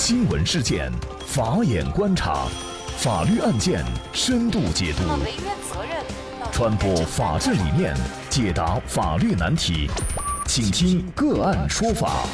新闻事件，法眼观察，法律案件深度解读，传播法治理念，解答法律难题，请听个案说法。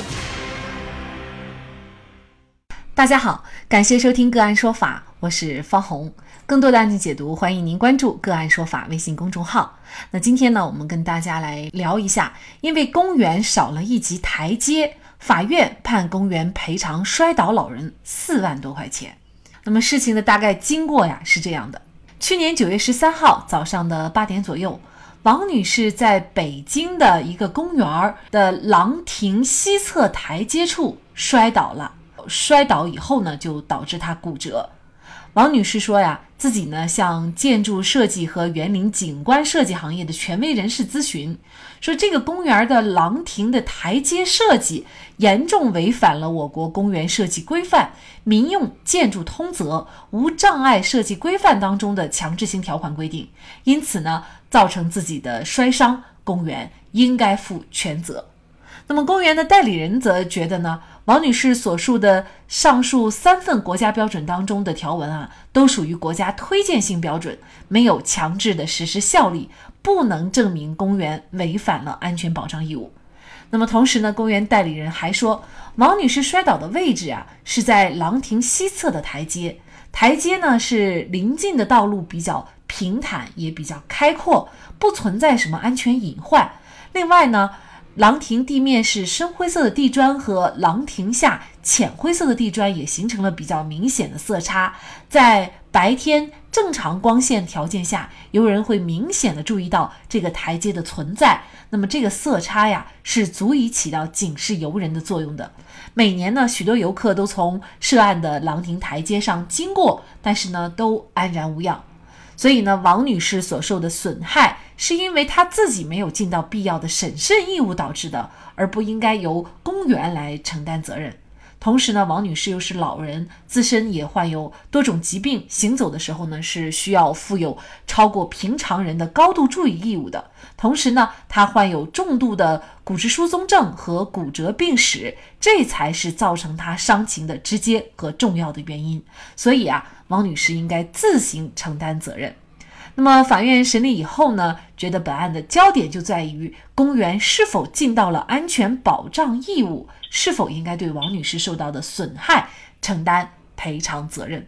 大家好，感谢收听个案说法，我是方红。更多的案件解读，欢迎您关注个案说法微信公众号。那今天呢，我们跟大家来聊一下，因为公园少了一级台阶。法院判公园赔偿摔倒老人四万多块钱。那么事情的大概经过呀是这样的：去年九月十三号早上的八点左右，王女士在北京的一个公园的廊亭西侧台阶处摔倒了。摔倒以后呢，就导致她骨折。王女士说呀，自己呢向建筑设计和园林景观设计行业的权威人士咨询，说这个公园的廊亭的台阶设计严重违反了我国公园设计规范、民用建筑通则、无障碍设计规范当中的强制性条款规定，因此呢造成自己的摔伤，公园应该负全责。那么公园的代理人则觉得呢？王女士所述的上述三份国家标准当中的条文啊，都属于国家推荐性标准，没有强制的实施效力，不能证明公园违反了安全保障义务。那么同时呢，公园代理人还说，王女士摔倒的位置啊是在廊亭西侧的台阶，台阶呢是临近的道路比较平坦，也比较开阔，不存在什么安全隐患。另外呢。廊亭地面是深灰色的地砖，和廊亭下浅灰色的地砖也形成了比较明显的色差。在白天正常光线条件下，游人会明显的注意到这个台阶的存在。那么这个色差呀，是足以起到警示游人的作用的。每年呢，许多游客都从涉案的廊亭台阶上经过，但是呢，都安然无恙。所以呢，王女士所受的损害是因为她自己没有尽到必要的审慎义务导致的，而不应该由公园来承担责任。同时呢，王女士又是老人，自身也患有多种疾病，行走的时候呢是需要负有超过平常人的高度注意义务的。同时呢，她患有重度的骨质疏松症和骨折病史，这才是造成她伤情的直接和重要的原因。所以啊，王女士应该自行承担责任。那么法院审理以后呢，觉得本案的焦点就在于公园是否尽到了安全保障义务，是否应该对王女士受到的损害承担赔偿责任。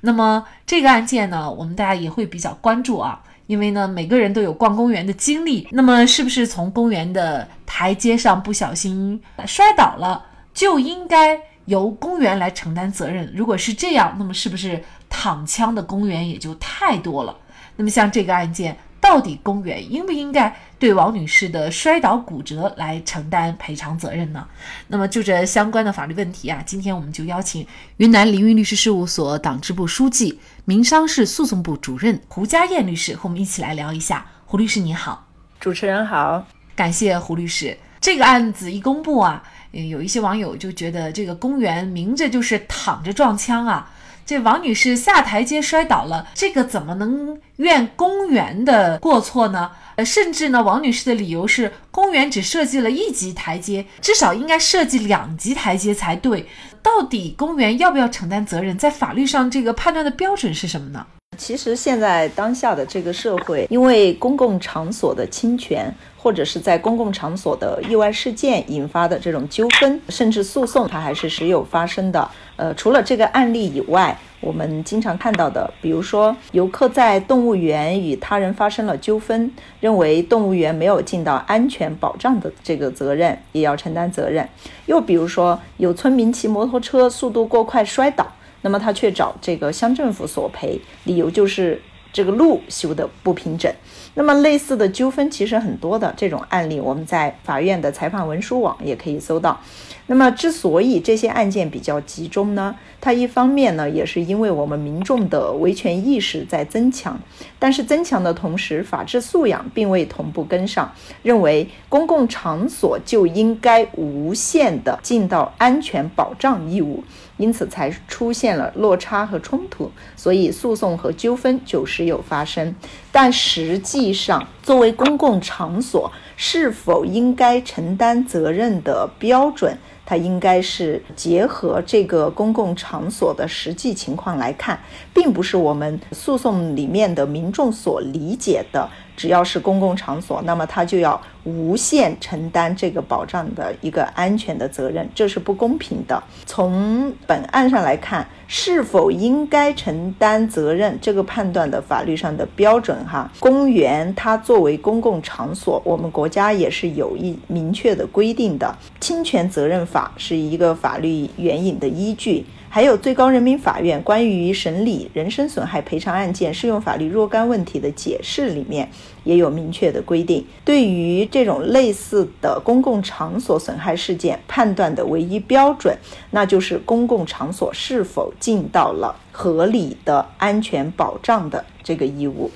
那么这个案件呢，我们大家也会比较关注啊，因为呢每个人都有逛公园的经历。那么是不是从公园的台阶上不小心摔倒了，就应该由公园来承担责任？如果是这样，那么是不是躺枪的公园也就太多了？那么像这个案件，到底公园应不应该对王女士的摔倒骨折来承担赔偿责任呢？那么就这相关的法律问题啊，今天我们就邀请云南凌云律师事务所党支部书记、民商事诉讼部主任胡佳燕律师和我们一起来聊一下。胡律师你好，主持人好，感谢胡律师。这个案子一公布啊，有一些网友就觉得这个公园明着就是躺着撞枪啊。这王女士下台阶摔倒了，这个怎么能怨公园的过错呢？呃，甚至呢，王女士的理由是公园只设计了一级台阶，至少应该设计两级台阶才对。到底公园要不要承担责任？在法律上，这个判断的标准是什么呢？其实现在当下的这个社会，因为公共场所的侵权。或者是在公共场所的意外事件引发的这种纠纷，甚至诉讼，它还是时有发生的。呃，除了这个案例以外，我们经常看到的，比如说游客在动物园与他人发生了纠纷，认为动物园没有尽到安全保障的这个责任，也要承担责任。又比如说有村民骑摩托车速度过快摔倒，那么他却找这个乡政府索赔，理由就是这个路修的不平整。那么类似的纠纷其实很多的这种案例，我们在法院的裁判文书网也可以搜到。那么之所以这些案件比较集中呢，它一方面呢也是因为我们民众的维权意识在增强，但是增强的同时，法治素养并未同步跟上，认为公共场所就应该无限的尽到安全保障义务。因此才出现了落差和冲突，所以诉讼和纠纷就时有发生。但实际上，作为公共场所，是否应该承担责任的标准，它应该是结合这个公共场所的实际情况来看，并不是我们诉讼里面的民众所理解的。只要是公共场所，那么他就要无限承担这个保障的一个安全的责任，这是不公平的。从本案上来看，是否应该承担责任，这个判断的法律上的标准，哈，公园它作为公共场所，我们国家也是有一明确的规定的，《侵权责任法》是一个法律援引的依据。还有最高人民法院关于审理人身损害赔偿案件适用法律若干问题的解释里面也有明确的规定，对于这种类似的公共场所损害事件判断的唯一标准，那就是公共场所是否尽到了合理的安全保障的这个义务。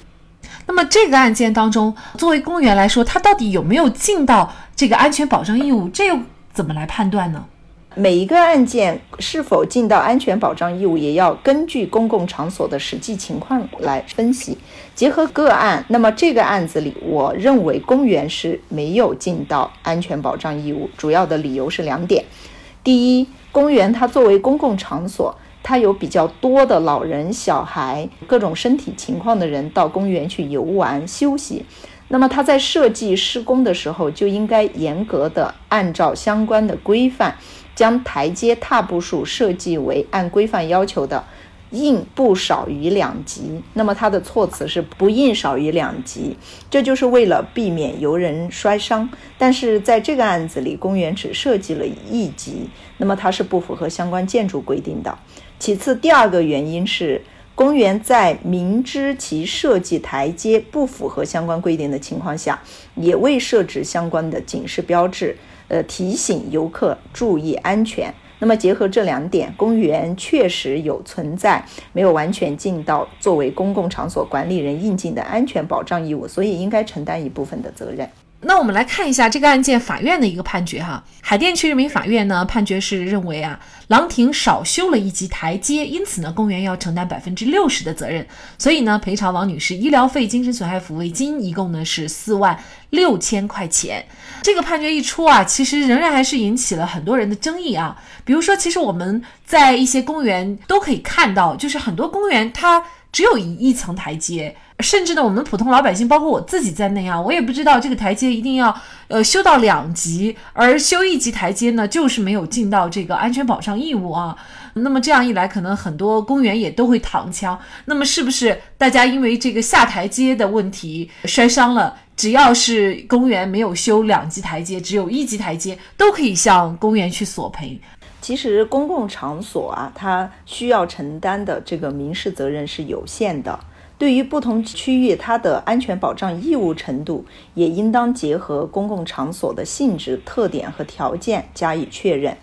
那么这个案件当中，作为公园来说，它到底有没有尽到这个安全保障义务？这又怎么来判断呢？每一个案件是否尽到安全保障义务，也要根据公共场所的实际情况来分析。结合个案，那么这个案子里，我认为公园是没有尽到安全保障义务。主要的理由是两点：第一，公园它作为公共场所，它有比较多的老人、小孩、各种身体情况的人到公园去游玩休息，那么它在设计施工的时候就应该严格的按照相关的规范。将台阶踏步数设计为按规范要求的应不少于两级，那么它的措辞是不应少于两级，这就是为了避免游人摔伤。但是在这个案子里，公园只设计了一级，那么它是不符合相关建筑规定的。其次，第二个原因是公园在明知其设计台阶不符合相关规定的情况下，也未设置相关的警示标志。呃，提醒游客注意安全。那么结合这两点，公园确实有存在没有完全尽到作为公共场所管理人应尽的安全保障义务，所以应该承担一部分的责任。那我们来看一下这个案件法院的一个判决哈，海淀区人民法院呢判决是认为啊，廊亭少修了一级台阶，因此呢公园要承担百分之六十的责任，所以呢赔偿王女士医疗费、精神损害抚慰金一共呢是四万六千块钱。这个判决一出啊，其实仍然还是引起了很多人的争议啊。比如说，其实我们在一些公园都可以看到，就是很多公园它只有一一层台阶。甚至呢，我们普通老百姓，包括我自己在内啊，我也不知道这个台阶一定要呃修到两级，而修一级台阶呢，就是没有尽到这个安全保障义务啊。那么这样一来，可能很多公园也都会躺枪。那么是不是大家因为这个下台阶的问题摔伤了，只要是公园没有修两级台阶，只有一级台阶，都可以向公园去索赔？其实公共场所啊，它需要承担的这个民事责任是有限的。对于不同区域，它的安全保障义务程度也应当结合公共场所的性质、特点和条件加以确认。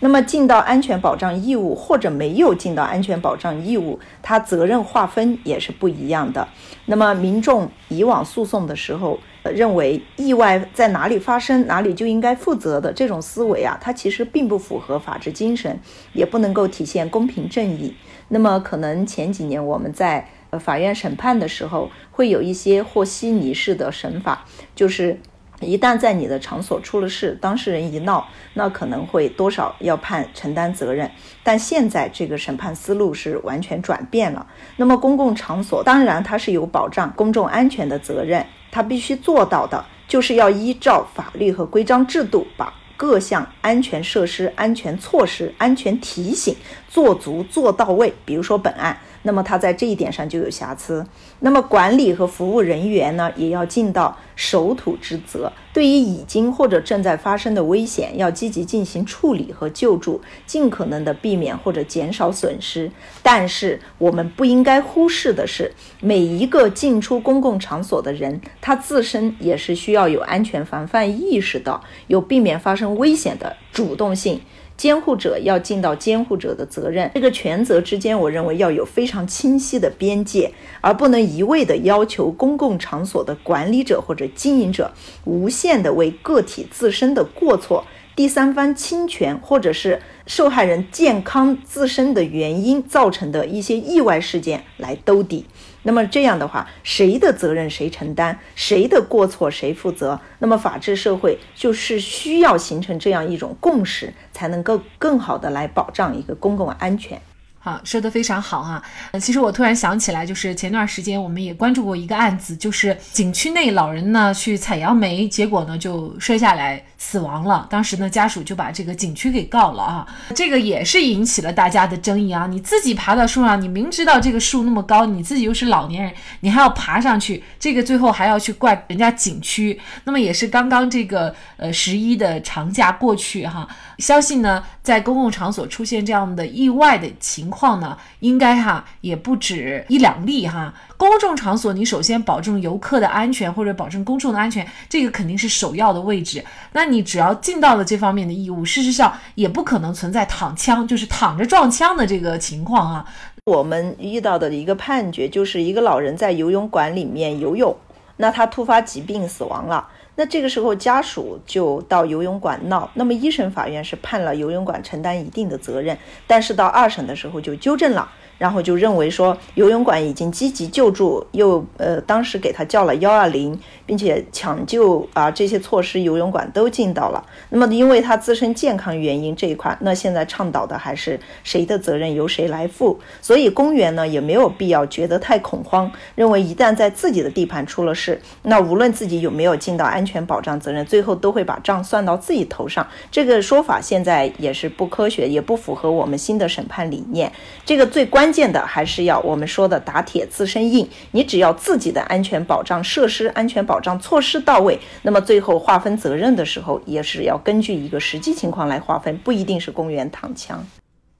那么，尽到安全保障义务或者没有尽到安全保障义务，它责任划分也是不一样的。那么，民众以往诉讼的时候，认为意外在哪里发生，哪里就应该负责的这种思维啊，它其实并不符合法治精神，也不能够体现公平正义。那么，可能前几年我们在法院审判的时候会有一些和稀泥式的审法，就是一旦在你的场所出了事，当事人一闹，那可能会多少要判承担责任。但现在这个审判思路是完全转变了。那么公共场所当然它是有保障公众安全的责任，它必须做到的就是要依照法律和规章制度把。各项安全设施、安全措施、安全提醒做足做到位。比如说本案，那么它在这一点上就有瑕疵。那么管理和服务人员呢，也要尽到守土之责。对于已经或者正在发生的危险，要积极进行处理和救助，尽可能的避免或者减少损失。但是我们不应该忽视的是，每一个进出公共场所的人，他自身也是需要有安全防范意识的，有避免发生危险的主动性。监护者要尽到监护者的责任，这个权责之间，我认为要有非常清晰的边界，而不能一味的要求公共场所的管理者或者经营者无限的为个体自身的过错、第三方侵权或者是受害人健康自身的原因造成的一些意外事件来兜底。那么这样的话，谁的责任谁承担，谁的过错谁负责？那么法治社会就是需要形成这样一种共识，才能够更好的来保障一个公共安全。好，说的非常好哈。呃，其实我突然想起来，就是前段时间我们也关注过一个案子，就是景区内老人呢去采杨梅，结果呢就摔下来死亡了。当时呢家属就把这个景区给告了啊，这个也是引起了大家的争议啊。你自己爬到树上，你明知道这个树那么高，你自己又是老年人，你还要爬上去，这个最后还要去怪人家景区。那么也是刚刚这个呃十一的长假过去哈，相信呢在公共场所出现这样的意外的情。况呢，应该哈也不止一两例哈。公众场所，你首先保证游客的安全或者保证公众的安全，这个肯定是首要的位置。那你只要尽到了这方面的义务，事实上也不可能存在躺枪，就是躺着撞枪的这个情况啊。我们遇到的一个判决，就是一个老人在游泳馆里面游泳，那他突发疾病死亡了。那这个时候家属就到游泳馆闹，那么一审法院是判了游泳馆承担一定的责任，但是到二审的时候就纠正了。然后就认为说游泳馆已经积极救助，又呃当时给他叫了幺二零，并且抢救啊这些措施游泳馆都尽到了。那么因为他自身健康原因这一块，那现在倡导的还是谁的责任由谁来负。所以公园呢也没有必要觉得太恐慌，认为一旦在自己的地盘出了事，那无论自己有没有尽到安全保障责任，最后都会把账算到自己头上。这个说法现在也是不科学，也不符合我们新的审判理念。这个最关。关键的还是要我们说的打铁自身硬，你只要自己的安全保障设施、安全保障措施到位，那么最后划分责任的时候，也是要根据一个实际情况来划分，不一定是公园躺枪。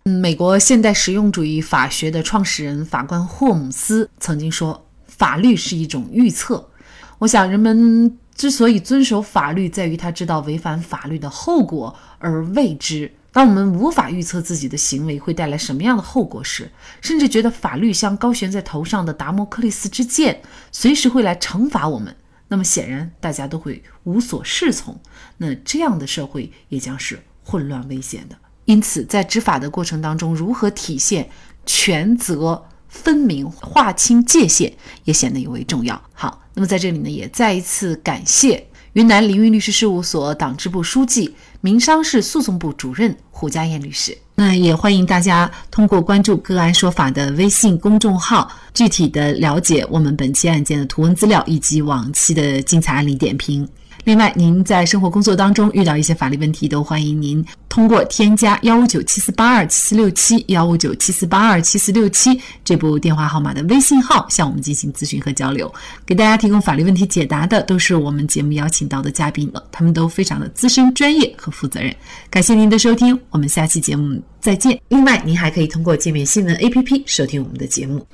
嗯，美国现代实用主义法学的创始人法官霍姆斯曾经说：“法律是一种预测。”我想，人们之所以遵守法律，在于他知道违反法律的后果而未知。当我们无法预测自己的行为会带来什么样的后果时，甚至觉得法律像高悬在头上的达摩克利斯之剑，随时会来惩罚我们，那么显然大家都会无所适从。那这样的社会也将是混乱危险的。因此，在执法的过程当中，如何体现权责分明、划清界限，也显得尤为重要。好，那么在这里呢，也再一次感谢。云南凌云律师事务所党支部书记、民商事诉讼部主任胡佳燕律师。那也欢迎大家通过关注“个案说法”的微信公众号，具体的了解我们本期案件的图文资料以及往期的精彩案例点评。另外，您在生活工作当中遇到一些法律问题，都欢迎您通过添加幺五九七四八二七四六七幺五九七四八二七四六七这部电话号码的微信号向我们进行咨询和交流。给大家提供法律问题解答的都是我们节目邀请到的嘉宾了，他们都非常的资深、专业和负责任。感谢您的收听，我们下期节目再见。另外，您还可以通过界面新闻 APP 收听我们的节目。